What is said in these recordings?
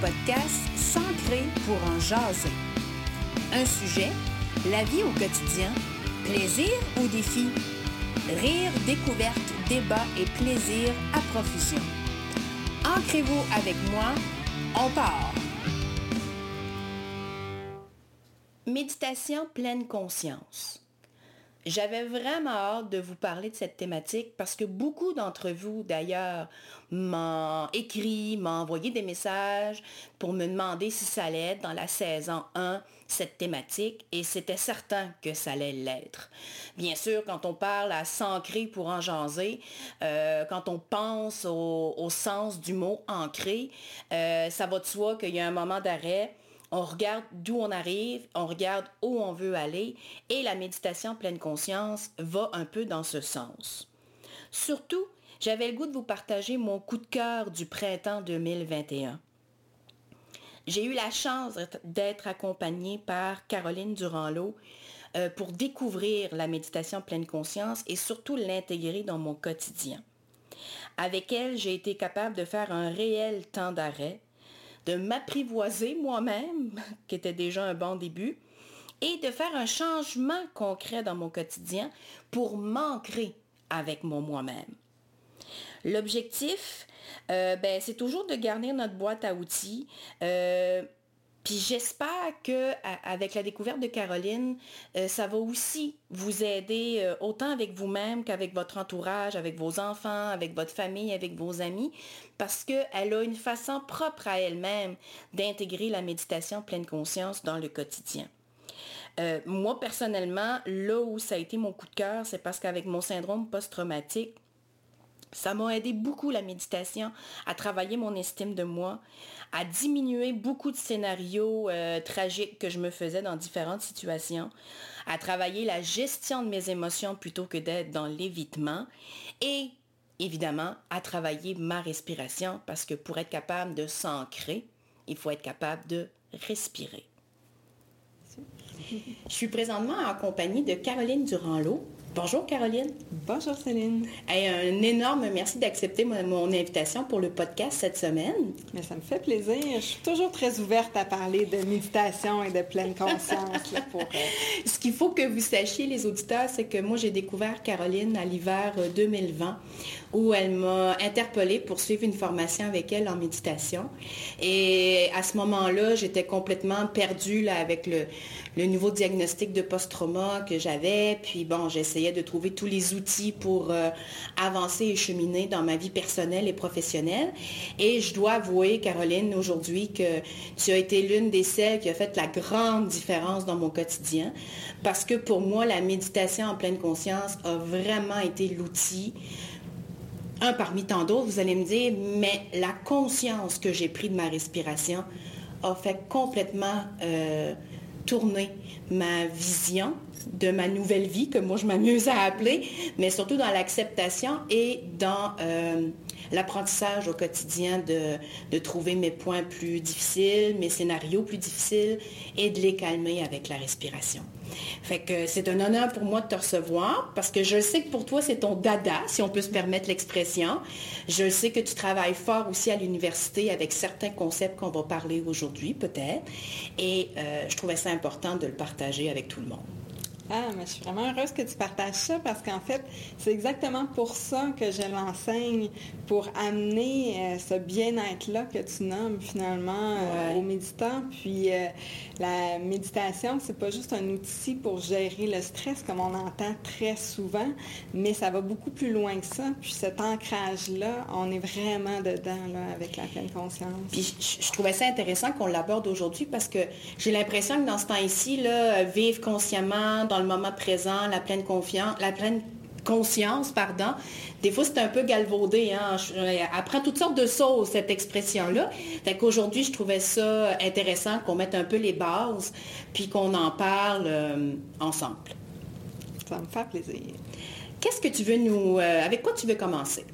podcast S'ancrer pour en jaser. Un sujet, la vie au quotidien, plaisir ou défi, rire, découverte, débat et plaisir à profusion. Ancrez-vous avec moi, on part. Méditation pleine conscience. J'avais vraiment hâte de vous parler de cette thématique parce que beaucoup d'entre vous, d'ailleurs, m'ont écrit, m'ont envoyé des messages pour me demander si ça allait être dans la saison 1, cette thématique, et c'était certain que ça allait l'être. Bien sûr, quand on parle à s'ancrer pour en jaser, euh, quand on pense au, sens du mot ancré, euh, ça va de soi qu'il y a un moment d'arrêt on regarde d'où on arrive, on regarde où on veut aller et la méditation pleine conscience va un peu dans ce sens. Surtout, j'avais le goût de vous partager mon coup de cœur du printemps 2021. J'ai eu la chance d'être accompagnée par Caroline Durand-Lot euh, pour découvrir la méditation pleine conscience et surtout l'intégrer dans mon quotidien. Avec elle, j'ai été capable de faire un réel temps d'arrêt, de m'apprivoiser moi-même, qui était déjà un bon début, et de faire un changement concret dans mon quotidien pour m'ancrer avec mon moi-même. L'objectif, euh, ben, c'est toujours de garder notre boîte à outils. Euh, puis j'espère que avec la découverte de Caroline, euh, ça va aussi vous aider euh, autant avec vous-même qu'avec votre entourage, avec vos enfants, avec votre famille, avec vos amis, parce qu'elle a une façon propre à elle-même d'intégrer la méditation pleine conscience dans le quotidien. Euh, moi, personnellement, là où ça a été mon coup de cœur, c'est parce qu'avec mon syndrome post-traumatique, ça m'a aidé beaucoup la méditation à travailler mon estime de moi, à diminuer beaucoup de scénarios euh, tragiques que je me faisais dans différentes situations, à travailler la gestion de mes émotions plutôt que d'être dans l'évitement et évidemment à travailler ma respiration parce que pour être capable de s'ancrer, il faut être capable de respirer. Je suis présentement en compagnie de Caroline Durand-Lot, Bonjour Caroline. Bonjour Céline. un énorme merci d'accepter mon, invitation pour le podcast cette semaine. Mais ça me fait plaisir. Je suis toujours très ouverte à parler de méditation et de pleine conscience. pour, euh, Ce qu'il faut que vous sachiez, les auditeurs, c'est que moi, j'ai découvert Caroline à l'hiver 2020 euh, où elle m'a interpellée pour suivre une formation avec elle en méditation. Et à ce moment-là, j'étais complètement perdue là, avec le, le nouveau diagnostic de post-trauma que j'avais. Puis bon, j'essayais de trouver tous les outils pour euh, avancer et cheminer dans ma vie personnelle et professionnelle. Et je dois avouer, Caroline, aujourd'hui, que tu as été l'une des celles qui a fait la grande différence dans mon quotidien. Parce que pour moi, la méditation en pleine conscience a vraiment été l'outil un parmi tant d'autres, vous allez me dire, mais la conscience que j'ai prise de ma respiration a fait complètement euh, tourner ma vision de ma nouvelle vie, que moi je m'amuse à appeler, mais surtout dans l'acceptation et dans euh, l'apprentissage au quotidien de, de, trouver mes points plus difficiles, mes scénarios plus difficiles et de les calmer avec la respiration. Fait que c'est un honneur pour moi de te recevoir parce que je sais que pour toi, c'est ton dada, si on peut se permettre l'expression. Je sais que tu travailles fort aussi à l'université avec certains concepts qu'on va parler aujourd'hui, peut-être. Et euh, je trouvais ça important de le partager avec tout le monde. Ah, mais je suis vraiment heureuse que tu partages ça parce qu'en fait, c'est exactement pour ça que je l'enseigne, pour amener euh, ce bien-être-là que tu nommes finalement euh, aux méditants. Puis euh, la méditation, c'est pas juste un outil pour gérer le stress comme on entend très souvent, mais ça va beaucoup plus loin que ça. Puis cet ancrage-là, on est vraiment dedans là, avec la pleine conscience. Puis je, trouvais ça intéressant qu'on l'aborde aujourd'hui parce que j'ai l'impression que dans ce temps-ci, là, vivre consciemment dans le moment présent, la pleine confiance, la pleine conscience, pardon. Des fois, c'est un peu galvaudé. Hein? Elle prend toutes sortes de sauces, cette expression-là. Fait qu'aujourd'hui, je trouvais ça intéressant qu'on mette un peu les bases, puis qu'on en parle euh, ensemble. Ça me fait plaisir. Qu'est-ce que tu veux nous... Euh, avec quoi tu veux commencer?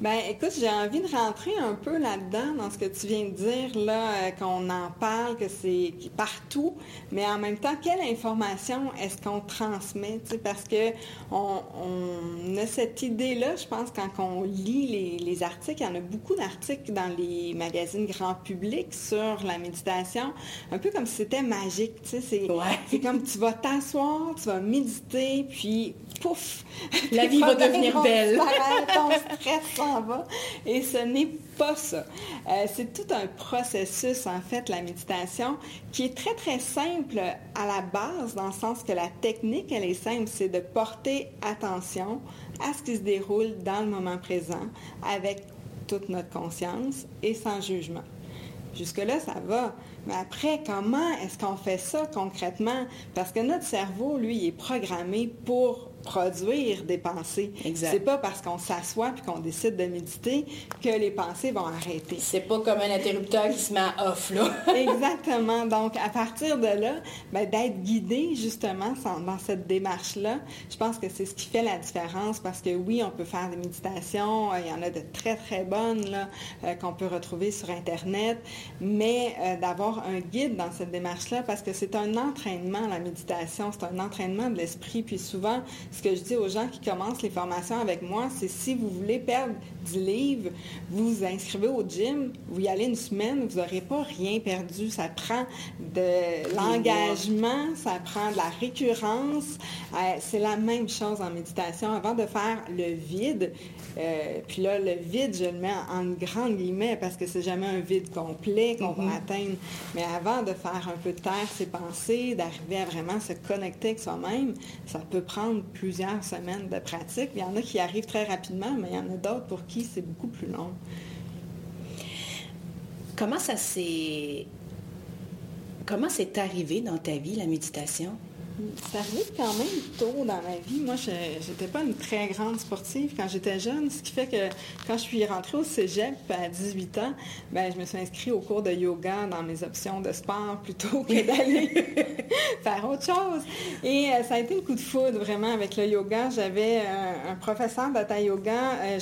Ben, écoute, j'ai envie de rentrer un peu là-dedans, dans ce que tu viens de dire, là, euh, qu'on en parle, que c'est partout, mais en même temps, quelle information est-ce qu'on transmet? Parce que on, a cette idée-là, je pense, quand on lit les, articles, il y en a beaucoup d'articles dans les magazines grand public sur la méditation, un peu comme si c'était magique. C'est comme tu vas t'asseoir, tu vas méditer, puis pouf! La vie va devenir belle. ton stress s'en va. Et ce n'est pas ça. Euh, c'est tout un processus, en fait, la méditation, qui est très, très simple à la base, dans le sens que la technique, elle est simple, c'est de porter attention à ce qui se déroule dans le moment présent, avec toute notre conscience et sans jugement. Jusque-là, ça va. Mais après, comment est-ce qu'on fait ça concrètement? Parce que notre cerveau, lui, est programmé pour produire des pensées. C'est pas parce qu'on s'assoit puis qu'on décide de méditer que les pensées vont arrêter. C'est pas comme un interrupteur qui se met à off, là. Exactement. Donc, à partir de là, ben, d'être guidé, justement, dans cette démarche-là, je pense que c'est ce qui fait la différence parce que oui, on peut faire des méditations, euh, il y en a de très, très bonnes, là, euh, qu'on peut retrouver sur Internet, mais euh, d'avoir un guide dans cette démarche-là parce que c'est un entraînement, la méditation, c'est un entraînement de l'esprit, puis souvent, ce que je dis aux gens qui commencent les formations avec moi, c'est si vous voulez perdre 10 livres, vous vous inscrivez au gym, vous y allez une semaine, vous n'aurez pas rien perdu. Ça prend de l'engagement, ça prend de la récurrence. Euh, c'est la même chose en méditation. Avant de faire le vide, euh, puis là, le vide, je le mets en grande guillemets parce que c'est jamais un vide complet qu'on va mm-hmm. atteindre. Mais avant de faire un peu de terre ses pensées, d'arriver à vraiment se connecter avec soi-même, ça peut prendre plusieurs semaines de pratique. Il y en a qui arrivent très rapidement, mais il y en a d'autres pour qui c'est beaucoup plus long. Comment ça s'est... Comment c'est arrivé dans ta vie, la méditation? Ça arrivé quand même tôt dans ma vie. Moi, je n'étais pas une très grande sportive quand j'étais jeune, ce qui fait que quand je suis rentrée au cégep à 18 ans, ben, je me suis inscrite au cours de yoga dans mes options de sport plutôt que d'aller faire autre chose. Et euh, ça a été un coup de foudre vraiment avec le yoga. J'avais un, professeur de yoga. Euh,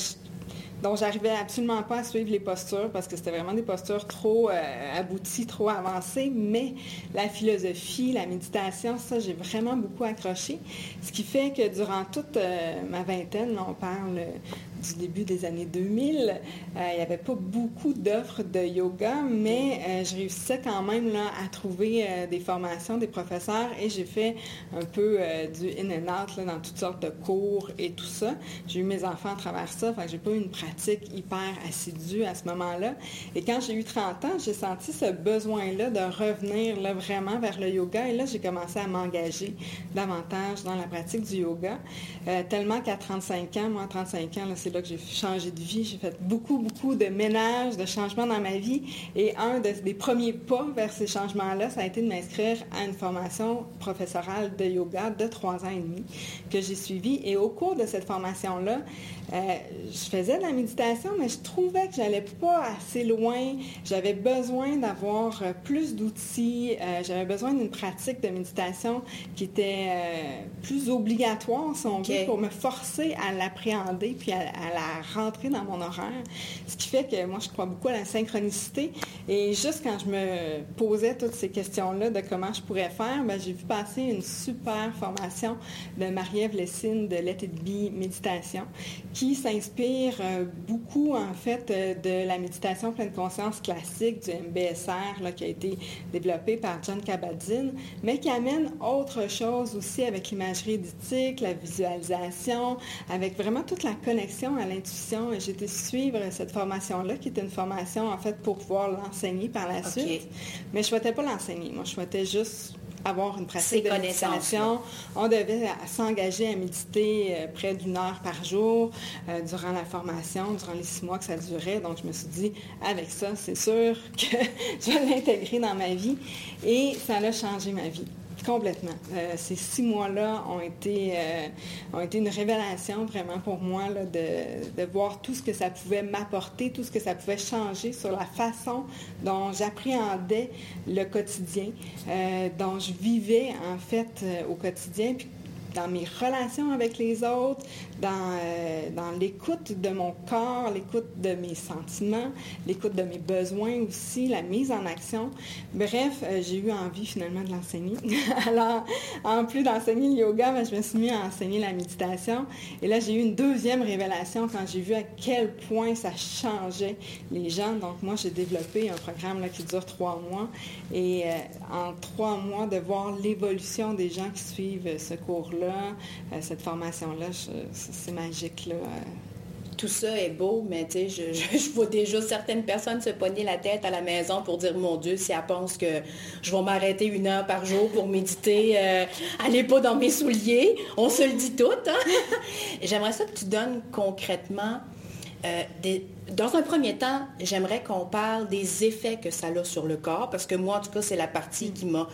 donc, j'arrivais absolument pas à suivre les postures parce que c'était vraiment des postures trop euh, abouties, trop avancées. Mais la philosophie, la méditation, ça, j'ai vraiment beaucoup accroché. Ce qui fait que durant toute euh, ma vingtaine, on parle du début des années 2000. Euh, il n'y avait pas beaucoup d'offres de yoga, mais euh, je réussissais quand même là, à trouver euh, des formations, des professeurs, et j'ai fait un peu du in and out dans toutes sortes de cours et tout ça. J'ai eu mes enfants à travers ça, enfin, j'ai pas eu une pratique hyper assidue à ce moment-là. Et quand j'ai eu 30 ans, j'ai senti ce besoin-là de revenir là, vraiment vers le yoga, et là, j'ai commencé à m'engager davantage dans la pratique du yoga, tellement qu'à 35 ans, moi, à 35 ans, c'est là que j'ai changé de vie. J'ai fait beaucoup, beaucoup de ménages, de changements dans ma vie. Et un des premiers pas vers ces changements-là, ça a été de m'inscrire à une formation professorale de yoga de trois ans et demi que j'ai suivie. Et au cours de cette formation-là, euh, je faisais de la méditation, mais je trouvais que j'allais pas assez loin. J'avais besoin d'avoir euh, plus d'outils. Euh, j'avais besoin d'une pratique de méditation qui était plus obligatoire, si on veut, pour me forcer à l'appréhender puis à, la rentrer dans mon horaire. Ce qui fait que moi, je crois beaucoup à la synchronicité. Et juste quand je me posais toutes ces questions-là de comment je pourrais faire, ben, j'ai vu passer une super formation de Marie-Ève Lessine de Let It Be Méditation qui s'inspire euh, beaucoup, en fait, euh, de la méditation pleine conscience classique du MBSR, qui a été développé par John Kabat-Zinn, mais qui amène autre chose aussi avec l'imagerie éditique, la visualisation, avec vraiment toute la connexion à l'intuition. Et j'ai été suivre cette formation-là, qui était une formation, en fait, pour pouvoir l'enseigner par la suite. Mais je ne souhaitais pas l'enseigner. Moi, je souhaitais juste avoir une pratique de méditation. On devait s'engager à méditer euh, près d'une heure par jour euh, durant la formation, durant les six mois que ça durait. Donc, je me suis dit, avec ça, c'est sûr que je vais l'intégrer dans ma vie. Et ça a changé ma vie. Complètement. Euh, ces six mois-là ont été, euh, ont été une révélation vraiment pour moi de, voir tout ce que ça pouvait m'apporter, tout ce que ça pouvait changer sur la façon dont j'appréhendais le quotidien, euh, dont je vivais en fait au quotidien. Dans mes relations avec les autres, dans, euh, dans l'écoute de mon corps, l'écoute de mes sentiments, l'écoute de mes besoins aussi, la mise en action. Bref, euh, j'ai eu envie finalement de l'enseigner. Alors, en plus d'enseigner le yoga, ben, je me suis mis à enseigner la méditation. Et là, j'ai eu une deuxième révélation quand j'ai vu à quel point ça changeait les gens. Donc, moi, j'ai développé un programme là, qui dure trois mois. Et euh, en trois mois, de voir l'évolution des gens qui suivent ce cours-là, euh, cette formation-là, c'est magique. Tout ça est beau, mais tu sais, je, vois déjà certaines personnes se pogner la tête à la maison pour dire, mon Dieu, si elle pense que je vais m'arrêter une heure par jour pour méditer, euh, allez pas dans mes souliers, on se le dit tout. Hein? J'aimerais ça que tu donnes concrètement euh, dans un premier temps, j'aimerais qu'on parle des effets que ça a sur le corps, parce que moi, en tout cas, c'est la partie qui m'a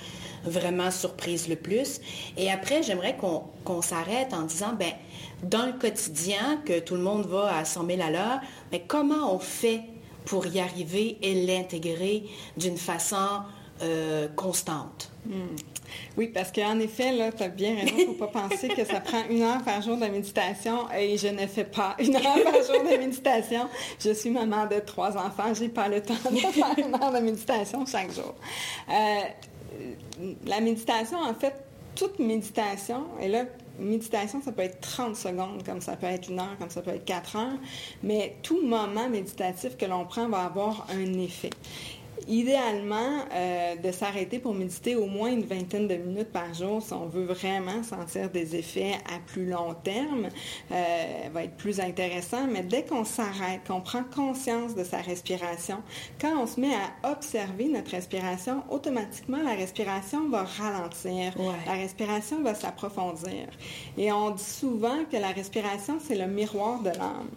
vraiment surprise le plus. Et après, j'aimerais qu'on s'arrête en disant, ben, dans le quotidien, que tout le monde va à 100 000 à l'heure, mais comment on fait pour y arriver et l'intégrer d'une façon euh, constante? Hmm. Oui, parce qu'en effet, là, tu as bien raison, il ne faut pas penser que ça prend une heure par jour de méditation et je ne fais pas une heure par jour de méditation. Je suis maman de trois enfants, je n'ai pas le temps de faire une heure de méditation chaque jour. Euh, la méditation, en fait, toute méditation, et là, méditation, ça peut être 30 secondes, comme ça peut être une heure, comme ça peut être quatre heures, mais tout moment méditatif que l'on prend va avoir un effet idéalement, euh, de s'arrêter pour méditer au moins une vingtaine de minutes par jour si on veut vraiment sentir des effets à plus long terme, euh, va être plus intéressant. Mais dès qu'on s'arrête, qu'on prend conscience de sa respiration, quand on se met à observer notre respiration, automatiquement, la respiration va ralentir. La respiration va s'approfondir. Et on dit souvent que la respiration, c'est le miroir de l'âme.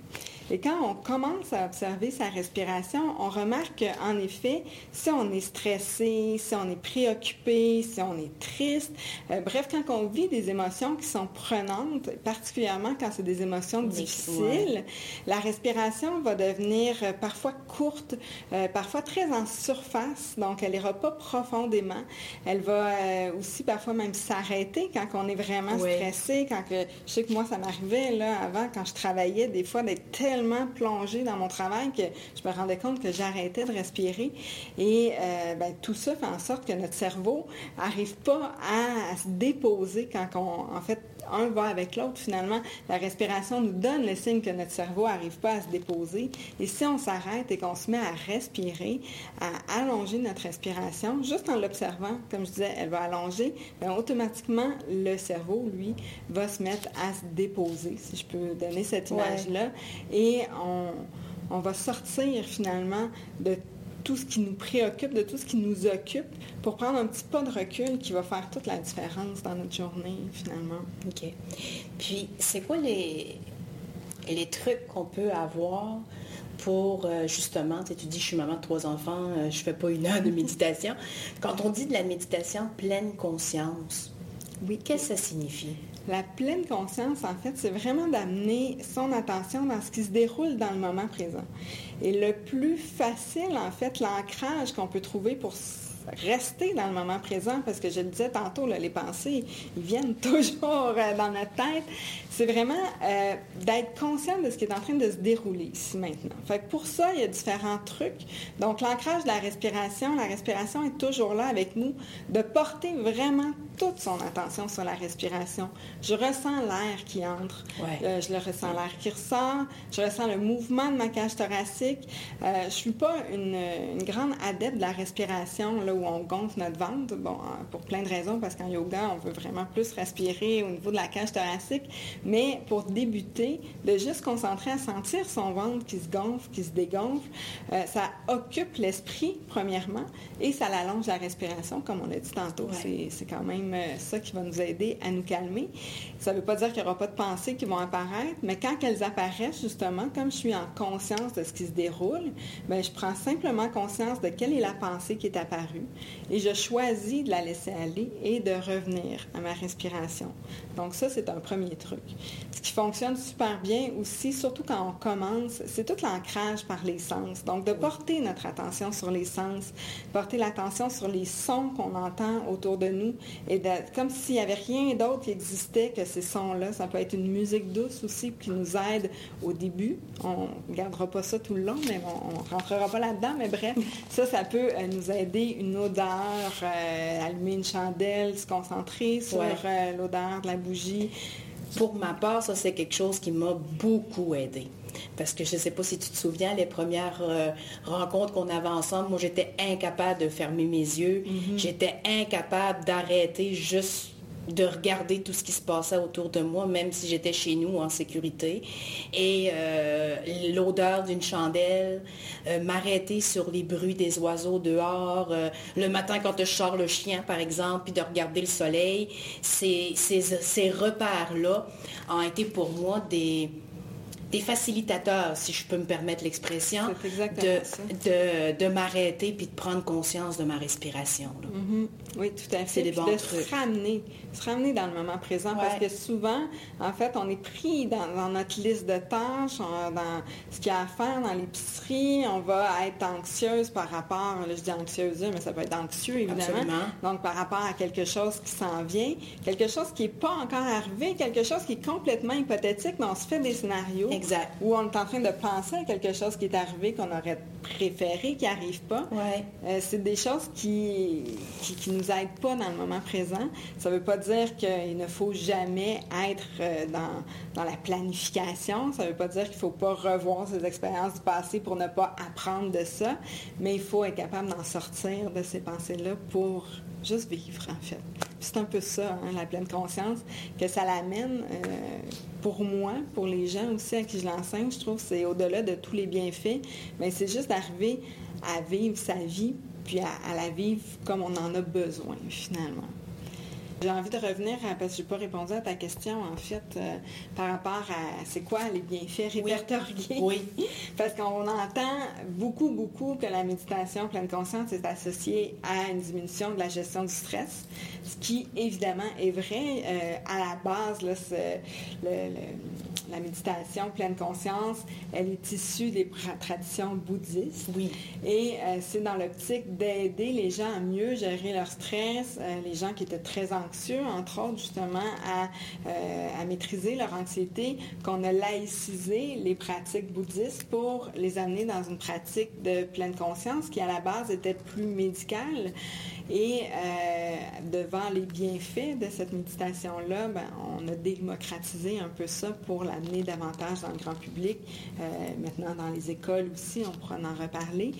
Et quand on commence à observer sa respiration, on remarque qu'en effet, si on est stressé, si on est préoccupé, si on est triste, euh, bref, quand on vit des émotions qui sont prenantes, particulièrement quand c'est des émotions difficiles, la respiration va devenir euh, parfois courte, euh, parfois très en surface, donc elle n'ira pas profondément. Elle va aussi parfois même s'arrêter quand on est vraiment stressé, quand je sais que moi, ça m'arrivait là avant, quand je travaillais, des fois d'être tellement plongée dans mon travail que je me rendais compte que j'arrêtais de respirer. Et euh, ben, tout ça fait en sorte que notre cerveau n'arrive pas à, se déposer quand on, en fait, un va avec l'autre. Finalement, la respiration nous donne le signe que notre cerveau n'arrive pas à se déposer. Et si on s'arrête et qu'on se met à respirer, à allonger notre respiration, juste en l'observant, comme je disais, elle va allonger, bien, automatiquement, le cerveau, lui, va se mettre à se déposer, si je peux donner cette image-là. Et on, on va sortir finalement de tout ce qui nous préoccupe, de tout ce qui nous occupe, pour prendre un petit pas de recul qui va faire toute la différence dans notre journée, finalement. OK. Puis, c'est quoi les, les trucs qu'on peut avoir pour euh, justement, tu, dis, je suis maman de trois enfants, je euh, je fais pas une heure de méditation. Quand on dit de la méditation pleine conscience, oui, qu'est-ce que ça signifie? La pleine conscience, en fait, c'est vraiment d'amener son attention dans ce qui se déroule dans le moment présent. Et le plus facile, en fait, l'ancrage qu'on peut trouver pour rester dans le moment présent, parce que je le disais tantôt, les pensées, ils viennent toujours euh, dans notre tête. C'est vraiment euh, d'être conscient de ce qui est en train de se dérouler ici maintenant. Fait pour ça, il y a différents trucs. Donc, l'ancrage de la respiration, la respiration est toujours là avec nous, de porter vraiment toute son attention sur la respiration. Je ressens l'air qui entre, euh, je le ressens l'air qui ressort, je ressens le mouvement de ma cage thoracique. je ne suis pas une, une, grande adepte de la respiration, là, où on gonfle notre ventre, bon, euh, pour plein de raisons, parce qu'en yoga, on veut vraiment plus respirer au niveau de la cage thoracique. Mais pour débuter, de juste concentrer à sentir son ventre qui se gonfle, qui se dégonfle, euh, ça occupe l'esprit, premièrement, et ça allonge la respiration, comme on l'a dit tantôt. C'est quand même euh, ça qui va nous aider à nous calmer. Ça ne veut pas dire qu'il n'y aura pas de pensées qui vont apparaître, mais quand elles apparaissent, justement, comme je suis en conscience de ce qui se déroule, bien, je prends simplement conscience de quelle est la pensée qui est apparue et je choisis de la laisser aller et de revenir à ma respiration. Donc ça, c'est un premier truc. Ce qui fonctionne super bien aussi, surtout quand on commence, c'est tout l'ancrage par les sens. Donc de porter notre attention sur les sens, porter l'attention sur les sons qu'on entend autour de nous de, comme s'il n'y avait rien d'autre qui existait que ces sons-là. Ça peut être une musique douce aussi qui nous aide au début. On ne gardera pas ça tout le long, mais on ne rentrera pas là-dedans. Mais bref, ça, ça peut euh, nous aider. Une odeur, euh, allumer une chandelle, se concentrer sur euh, l'odeur de la bougie. Pour ma part, ça, c'est quelque chose qui m'a beaucoup aidé. Parce que je ne sais pas si tu te souviens, les premières rencontres qu'on avait ensemble, moi, j'étais incapable de fermer mes yeux. Mm-hmm. J'étais incapable d'arrêter juste de regarder tout ce qui se passait autour de moi, même si j'étais chez nous en sécurité. Et euh, l'odeur d'une chandelle, euh, m'arrêter sur les bruits des oiseaux dehors, euh, le matin quand je sors le chien, par exemple, puis de regarder le soleil, ces, ces, ces repères-là ont été pour moi des, des facilitateurs, si je peux me permettre l'expression, de, de, m'arrêter puis de prendre conscience de ma respiration. Mm-hmm. Oui, tout à fait. C'est des bons de se ramener, se ramener dans le moment présent parce que souvent, en fait, on est pris dans, notre liste de tâches, dans ce qu'il y a à faire dans l'épicerie. On va être anxieuse par rapport, là je dis anxieuse, mais ça peut être anxieux évidemment. Donc par rapport à quelque chose qui s'en vient, quelque chose qui n'est pas encore arrivé, quelque chose qui est complètement hypothétique, mais on se fait des scénarios. Exact. Où on est en train de penser à quelque chose qui est arrivé qu'on aurait préféré, qui n'arrive pas. Euh, c'est des choses qui, qui, nous aident pas dans le moment présent. Ça ne veut pas dire qu'il ne faut jamais être euh, dans, dans la planification. Ça ne veut pas dire qu'il ne faut pas revoir ses expériences du passé pour ne pas apprendre de ça. Mais il faut être capable d'en sortir de ces pensées-là pour juste vivre, en fait. C'est un peu ça, hein, la pleine conscience, que ça l'amène, euh, pour moi, pour les gens aussi à qui je l'enseigne, je trouve c'est au-delà de tous les bienfaits, mais c'est juste d'arriver à vivre sa vie, puis à la vivre comme on en a besoin, finalement. J'ai envie de revenir, parce que je n'ai pas répondu à ta question, en fait, euh, par rapport à c'est quoi les bienfaits répertoriés. Oui. parce qu'on entend beaucoup, beaucoup que la méditation pleine conscience est associée à une diminution de la gestion du stress, ce qui, évidemment, est vrai. Euh, à la base, là, la méditation pleine conscience, elle est issue des traditions bouddhistes. Oui. Et euh, c'est dans l'optique d'aider les gens à mieux gérer leur stress, les gens qui étaient très anxieux entre autres, justement, euh, à, maîtriser leur anxiété, qu'on a laïcisé les pratiques bouddhistes pour les amener dans une pratique de pleine conscience qui, à la base, était plus médicale. Et euh, devant les bienfaits de cette méditation-là, ben, on a démocratisé un peu ça pour l'amener davantage dans le grand public. Euh, maintenant, dans les écoles aussi, on pourra en reparler.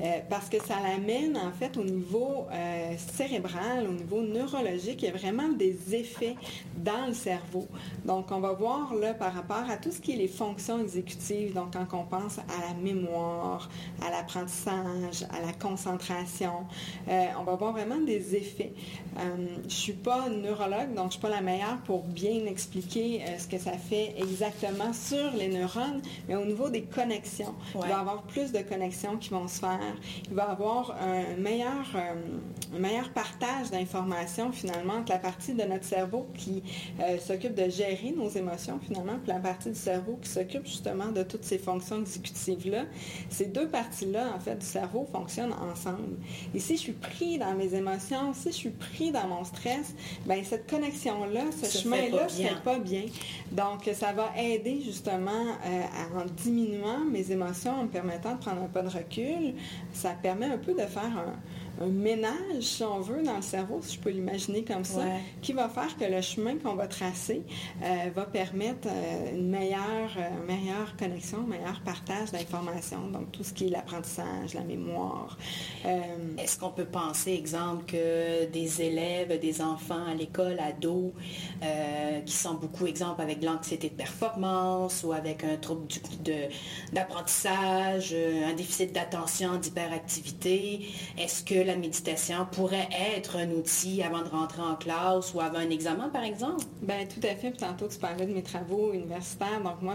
Euh, parce que ça l'amène en fait au niveau euh, cérébral, au niveau neurologique, il y a vraiment des effets dans le cerveau. Donc on va voir là par rapport à tout ce qui est les fonctions exécutives, donc quand on pense à la mémoire, à l'apprentissage, à la concentration, euh, on va voir vraiment des effets. je ne suis pas neurologue, donc je ne suis pas la meilleure pour bien expliquer ce que ça fait exactement sur les neurones, mais au niveau des connexions, il va y avoir plus de connexions qui vont se faire il va avoir un meilleur, euh, un meilleur partage d'informations finalement entre la partie de notre cerveau qui euh, s'occupe de gérer nos émotions finalement, puis la partie du cerveau qui s'occupe justement de toutes ces fonctions exécutives-là. Ces deux parties-là, en fait, du cerveau fonctionnent ensemble. Et si je suis pris dans mes émotions, si je suis pris dans mon stress, ben cette connexion-là, ce chemin-là ne fait pas bien. Donc, ça va aider justement euh, en diminuant mes émotions, en me permettant de prendre un pas de recul, ça permet un peu de faire un, un ménage, si on veut, dans le cerveau, si je peux l'imaginer comme ça, qui va faire que le chemin qu'on va tracer euh, va permettre euh, une meilleure, euh, meilleure connexion, un meilleur partage d'informations, donc tout ce qui est l'apprentissage, la mémoire. Est-ce qu'on peut penser, exemple, que des élèves, des enfants à l'école, ados, qui sont beaucoup, exemple, avec de l'anxiété de performance ou avec un trouble d'apprentissage, un déficit d'attention, d'hyperactivité, est-ce que la méditation pourrait être un outil avant de rentrer en classe ou avant un examen, par exemple? Bien, tout à fait. Tantôt, tu parlais de mes travaux universitaires. Donc, moi,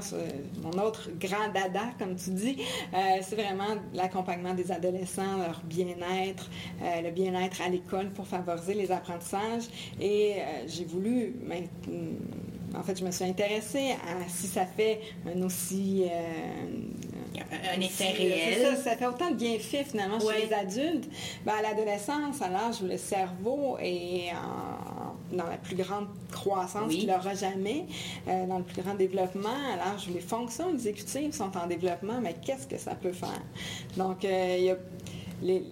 mon autre grand dada, comme tu dis, euh, c'est vraiment l'accompagnement des adolescents, leur bien-être, euh, le bien-être à l'école pour favoriser les apprentissages. Et euh, j'ai voulu en fait, je me suis intéressée à si ça fait un aussi... un effet réel. Ça, fait autant de bienfaits finalement chez les adultes. Ben, à l'adolescence, à l'âge où le cerveau est dans la plus grande croissance qu'il aura jamais, dans le plus grand développement, à l'âge où les fonctions exécutives sont en développement, mais qu'est-ce que ça peut faire? Donc, il y a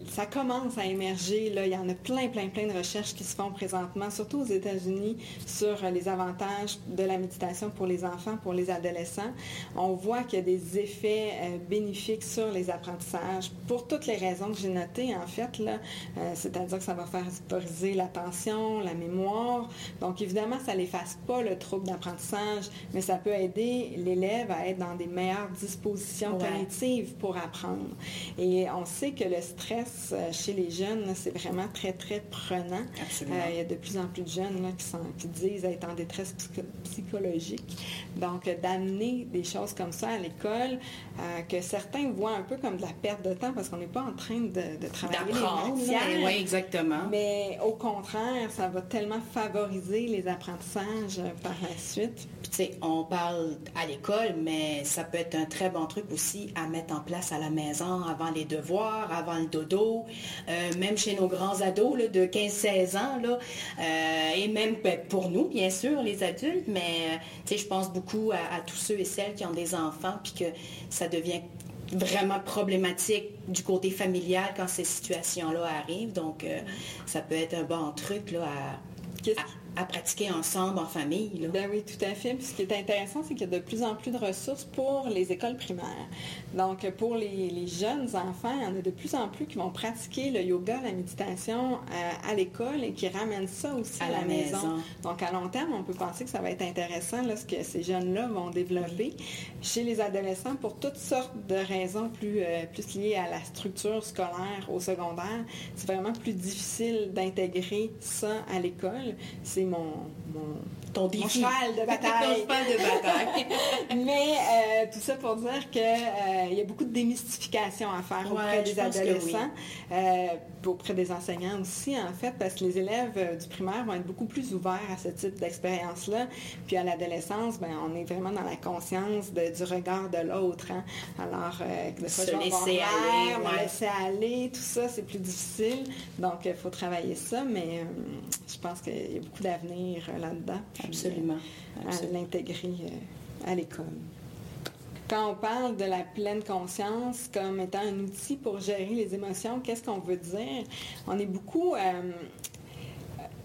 ça commence à émerger. Là. Il y en a plein, plein, plein de recherches qui se font présentement, surtout aux États-Unis, sur les avantages de la méditation pour les enfants, pour les adolescents. On voit qu'il y a des effets euh, bénéfiques sur les apprentissages pour toutes les raisons que j'ai notées, en fait. Là. Euh, c'est-à-dire que ça va faire favoriser l'attention, la mémoire. Donc, évidemment, ça n'efface pas le trouble d'apprentissage, mais ça peut aider l'élève à être dans des meilleures dispositions cognitives pour apprendre. Et on sait que le stress euh, chez les jeunes, c'est vraiment très, très prenant. Euh, il y a de plus en plus de jeunes qui, sont, qui disent être en détresse psychologique. Donc, d'amener des choses comme ça à l'école, euh, que certains voient un peu comme de la perte de temps parce qu'on n'est pas en train de, travailler les Oui, exactement. Mais au contraire, ça va tellement favoriser les apprentissages par la suite. Puis, tu sais, on parle à l'école, mais ça peut être un très bon truc aussi à mettre en place à la maison avant les devoirs, avant le dodo, euh, même chez nos grands ados de 15-16 ans, là, euh, et même ben, pour nous, bien sûr, les adultes, mais euh, je pense beaucoup à, tous ceux et celles qui ont des enfants, puis que ça devient vraiment problématique du côté familial quand ces situations-là arrivent. Donc, ça peut être un bon truc là, à, à pratiquer ensemble en famille. Ben oui, tout à fait. Puis ce qui est intéressant, c'est qu'il y a de plus en plus de ressources pour les écoles primaires. Donc, pour les, jeunes enfants, il y en a de plus en plus qui vont pratiquer le yoga, la méditation euh, à, l'école et qui ramènent ça aussi à, la, maison. Donc, à long terme, on peut penser que ça va être intéressant là, ce que ces jeunes-là vont développer. Chez les adolescents, pour toutes sortes de raisons plus, euh, plus liées à la structure scolaire au secondaire, c'est vraiment plus difficile d'intégrer ça à l'école. C'est mon, ton cheval de bataille. Mais euh, tout ça pour dire qu'il euh, y a beaucoup de démystification à faire auprès des adolescents, euh, auprès des enseignants aussi, en fait, parce que les élèves du primaire vont être beaucoup plus ouverts à ce type d'expérience-là. Puis à l'adolescence, ben, on est vraiment dans la conscience du regard de l'autre. Hein. Alors, de se laisser aller, laisser aller, tout ça, c'est plus difficile. Donc, il faut travailler ça, mais je pense qu'il y a beaucoup d'avenir là-dedans. Absolument. À l'intégrer euh, à l'école. Quand on parle de la pleine conscience comme étant un outil pour gérer les émotions, qu'est-ce qu'on veut dire? On est beaucoup... Euh,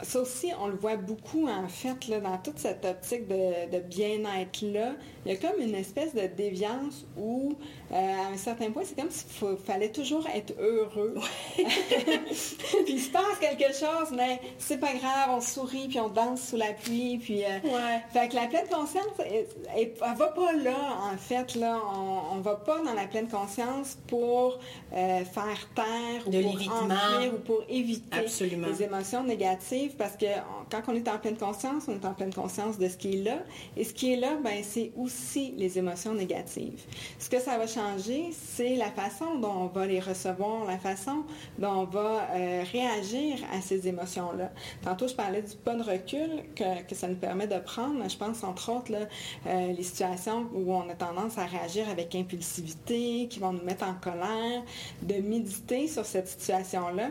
ça aussi, on le voit beaucoup, en fait, là, dans toute cette optique de, bien-être-là. Il y a comme une espèce de déviance où, euh, à un certain point, c'est comme s'il fallait toujours être heureux. puis il se passe quelque chose, mais c'est pas grave, on sourit, puis on danse sous la pluie, puis... Euh, fait que la pleine conscience, elle, va pas là, en fait, là. On, va pas dans la pleine conscience pour euh, faire taire ou pour enfuir ou pour éviter les émotions négatives parce que quand on est en pleine conscience, on est en pleine conscience de ce qui est là. Et ce qui est là, ben, c'est aussi les émotions négatives. Ce que ça va changer, c'est la façon dont on va les recevoir, la façon dont on va euh, réagir à ces émotions-là. Tantôt, je parlais du pas de recul que, ça nous permet de prendre. Je pense, entre autres, euh, les situations où on a tendance à réagir avec impulsivité, qui vont nous mettre en colère, de méditer sur cette situation-là.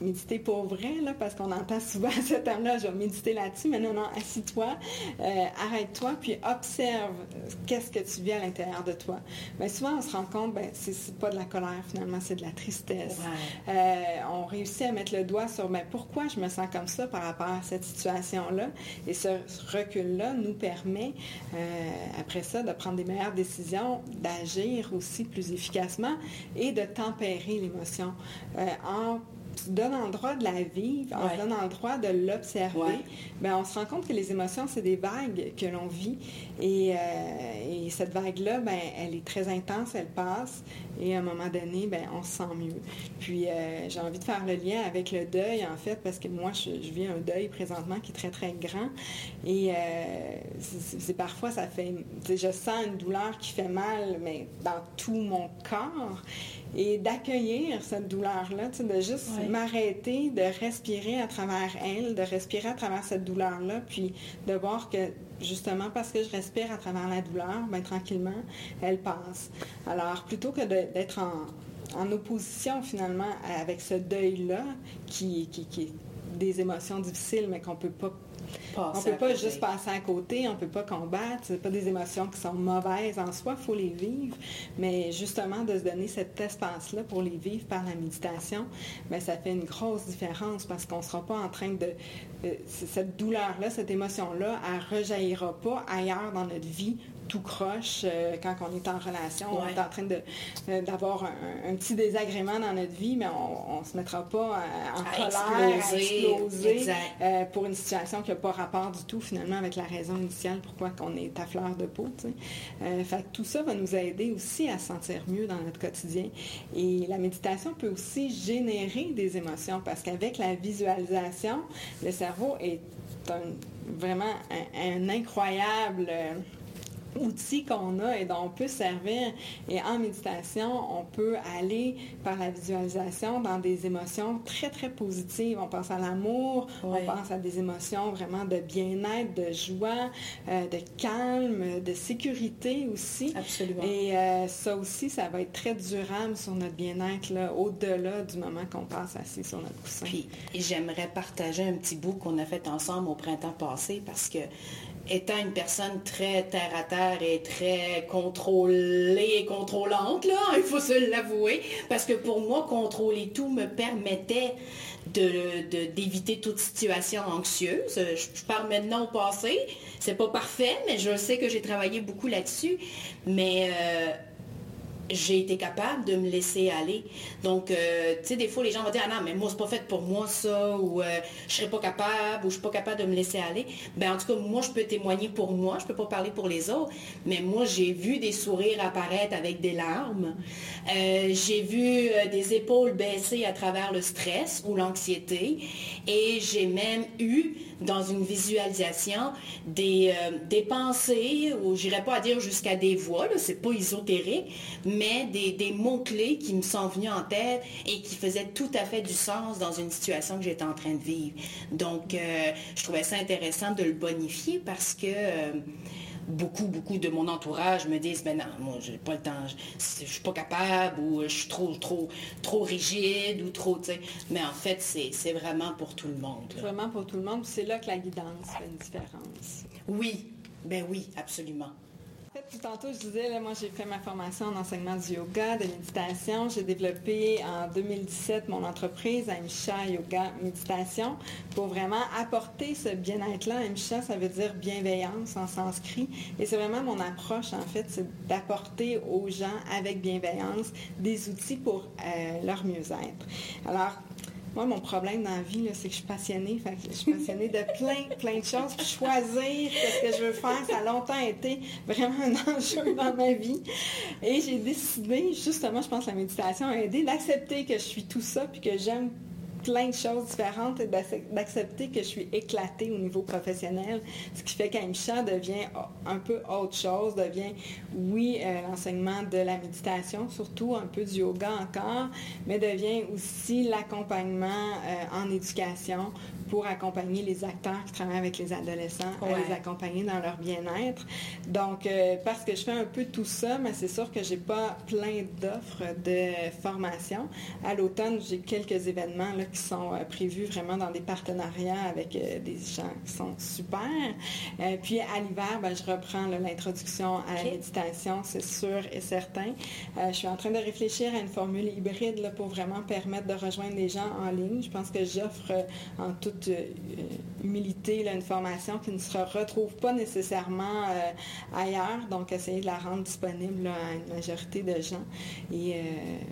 Méditer pour vrai, parce qu'on entend souvent ce terme-là, je vais méditer là-dessus, mais non, non, assis-toi, euh, arrête-toi, puis observe euh, qu'est-ce que tu vis à l'intérieur de toi. Mais souvent, on se rend compte, ben, c'est pas de la colère, finalement, c'est de la tristesse. Euh, on réussit à mettre le doigt sur, ben, pourquoi je me sens comme ça par rapport à cette situation-là. Et ce recul-là nous permet, après ça, de prendre des meilleures décisions, d'agir aussi plus efficacement et de tempérer l'émotion en se donne le droit de la vivre, on se donne le droit de l'observer, ben, on se rend compte que les émotions, c'est des vagues que l'on vit. Et, euh, cette vague-là, ben, elle est très intense, elle passe. Et à un moment donné, ben, on se sent mieux. Puis euh, j'ai envie de faire le lien avec le deuil, en fait, parce que moi, je, vis un deuil présentement qui est très, très grand. Et euh, c'est parfois, ça fait... Je sens une douleur qui fait mal, mais dans tout mon corps et d'accueillir cette douleur-là, de juste m'arrêter, de respirer à travers elle, de respirer à travers cette douleur-là, puis de voir que justement parce que je respire à travers la douleur, ben, tranquillement, elle passe. Alors, plutôt que d'être en, opposition finalement avec ce deuil-là, qui, qui, qui est des émotions difficiles, mais qu'on ne peut pas on ne peut pas juste passer à côté, on ne peut pas combattre. Ce pas des émotions qui sont mauvaises en soi, il faut les vivre. Mais justement, de se donner cet espace-là pour les vivre par la méditation, bien, ça fait une grosse différence parce qu'on ne sera pas en train de... Euh, cette douleur-là, cette émotion-là, elle ne rejaillira pas ailleurs dans notre vie tout croche euh, quand on est en relation. On est en train euh, d'avoir un, petit désagrément dans notre vie, mais on ne se mettra pas en colère, à exploser euh, pour une situation qui n'a pas rapport du tout finalement avec la raison initiale pourquoi on est à fleur de peau. fait tout ça va nous aider aussi à se sentir mieux dans notre quotidien. Et la méditation peut aussi générer des émotions parce qu'avec la visualisation, le cerveau est vraiment un incroyable outils qu'on a et dont on peut servir. Et en méditation, on peut aller par la visualisation dans des émotions très, très positives. On pense à l'amour, on pense à des émotions vraiment de bien-être, de joie, euh, de calme, de sécurité aussi. Absolument. Et euh, ça aussi, ça va être très durable sur notre bien-être au-delà du moment qu'on passe assis sur notre coussin. Puis, j'aimerais partager un petit bout qu'on a fait ensemble au printemps passé parce que étant une personne très terre à terre et très contrôlée et contrôlante, là, il faut se l'avouer, parce que pour moi, contrôler tout me permettait d'éviter toute situation anxieuse. Je, parle maintenant au passé, c'est pas parfait, mais je sais que j'ai travaillé beaucoup là-dessus. Mais euh, j'ai été capable de me laisser aller. Donc, euh, tu sais, des fois, les gens vont dire, ah non, mais moi, c'est pas fait pour moi, ça, ou euh, je serais pas capable, ou je suis pas capable de me laisser aller. Ben, en tout cas, moi, je peux témoigner pour moi, je peux pas parler pour les autres, mais moi, j'ai vu des sourires apparaître avec des larmes. Euh, j'ai vu des épaules baisser à travers le stress ou l'anxiété, et j'ai même eu dans une visualisation des, euh, des pensées, ou j'irais pas à dire jusqu'à des voix, c'est pas ésotérique, mais des, mots-clés qui me sont venus en tête et qui faisaient tout à fait du sens dans une situation que j'étais en train de vivre. Donc, euh, je trouvais ça intéressant de le bonifier parce que... Euh, beaucoup, beaucoup de mon entourage me disent, ben non, moi, j'ai pas le temps, je, suis pas capable, ou je suis trop, trop, trop rigide, ou trop, tu sais. Mais en fait, c'est vraiment pour tout le monde. Vraiment pour tout le monde. C'est là que la guidance fait une différence. Oui, ben oui, absolument fait, tantôt, je disais, moi, j'ai fait ma formation en enseignement du yoga, de méditation. J'ai développé en 2017 mon entreprise Aimcha Yoga Méditation pour vraiment apporter ce bien-être-là. Aimcha, ça veut dire bienveillance en sanskrit. Et c'est vraiment mon approche, en fait, c'est d'apporter aux gens avec bienveillance des outils pour euh, leur mieux-être. Alors, moi, mon problème dans la vie, c'est que je suis passionnée. je suis passionnée de plein, plein de choses. choisir ce que je veux faire, ça a longtemps été vraiment un enjeu dans ma vie. Et j'ai décidé, justement, je pense que la méditation a aidé, d'accepter que je suis tout ça, puis que j'aime plein de choses différentes et d'accepter que je suis éclatée au niveau professionnel, ce qui fait qu'Aimcha devient un peu autre chose, devient, oui, euh, l'enseignement de la méditation, surtout un peu du yoga encore, mais devient aussi l'accompagnement euh, en éducation pour accompagner les acteurs qui travaillent avec les adolescents, à les accompagner dans leur bien-être. Donc, euh, parce que je fais un peu tout ça, mais c'est sûr que j'ai pas plein d'offres de formation. À l'automne, j'ai quelques événements qui sont euh, prévus vraiment dans des partenariats avec euh, des gens qui sont super. puis à l'hiver, ben, je reprends l'introduction à la méditation, c'est sûr et certain. je suis en train de réfléchir à une formule hybride là, pour vraiment permettre de rejoindre les gens en ligne. Je pense que j'offre en toute toute humilité, une formation qui ne se retrouve pas nécessairement ailleurs. Donc, essayer de la rendre disponible à une majorité de gens. Et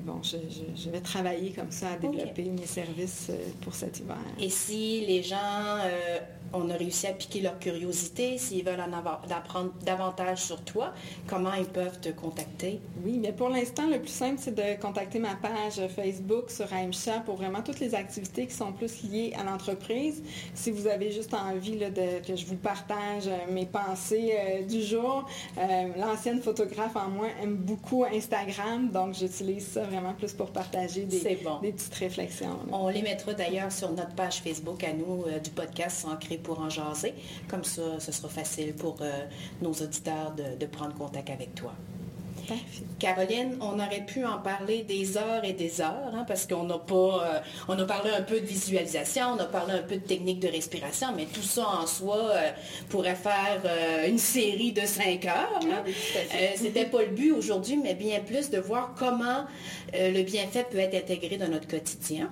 bon, je, vais travailler comme ça à développer mes services pour cet hiver. Et si les gens on a réussi à piquer leur curiosité, s'ils veulent en avoir, d'apprendre davantage sur toi, comment ils peuvent te contacter? Oui, mais pour l'instant, le plus simple, c'est de contacter ma page Facebook sur AIMCHA pour vraiment toutes les activités qui sont plus liées à l'entreprise. Si vous avez juste envie de, que je vous partage euh, mes pensées euh, du jour, euh, l'ancienne photographe en moi aime beaucoup Instagram, donc j'utilise ça vraiment plus pour partager des, des petites réflexions. On les mettra d'ailleurs sur notre page Facebook à nous du podcast Ancré pour en jaser. Comme ça, ce sera facile pour nos auditeurs de, prendre contact avec toi. Caroline, on aurait pu en parler des heures et des heures, hein, parce qu'on n'a pas, euh, on a parlé un peu de visualisation, on a parlé un peu de technique de respiration, mais tout ça en soi euh, pourrait faire une série de cinq heures. Ah c'était pas le but aujourd'hui, mais bien plus de voir comment le bienfait peut être intégré dans notre quotidien.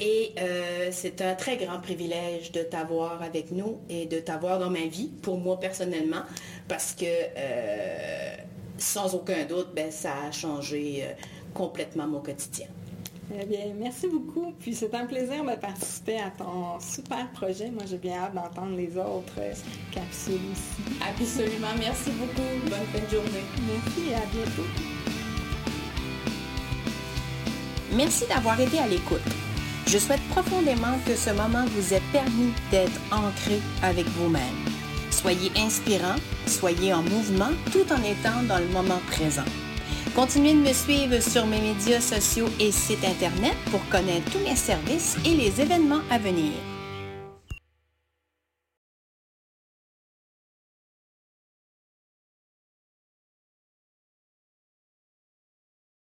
Et euh, c'est un très grand privilège de t'avoir avec nous et de t'avoir dans ma vie, pour moi personnellement, parce que euh, sans aucun doute, ben, ça a changé euh, complètement mon quotidien. Eh bien, merci beaucoup. Puis c'est un plaisir de participer à ton super projet. Moi, j'ai bien hâte d'entendre les autres capsules aussi. Absolument. Merci beaucoup. Bonne fin de journée. Merci et à bientôt. Merci d'avoir été à l'écoute. Je souhaite profondément que ce moment vous ait permis d'être ancré avec vous-même. Soyez inspirant, soyez en mouvement tout en étant dans le moment présent. Continuez de me suivre sur mes médias sociaux et sites Internet pour connaître tous mes services et les événements à venir.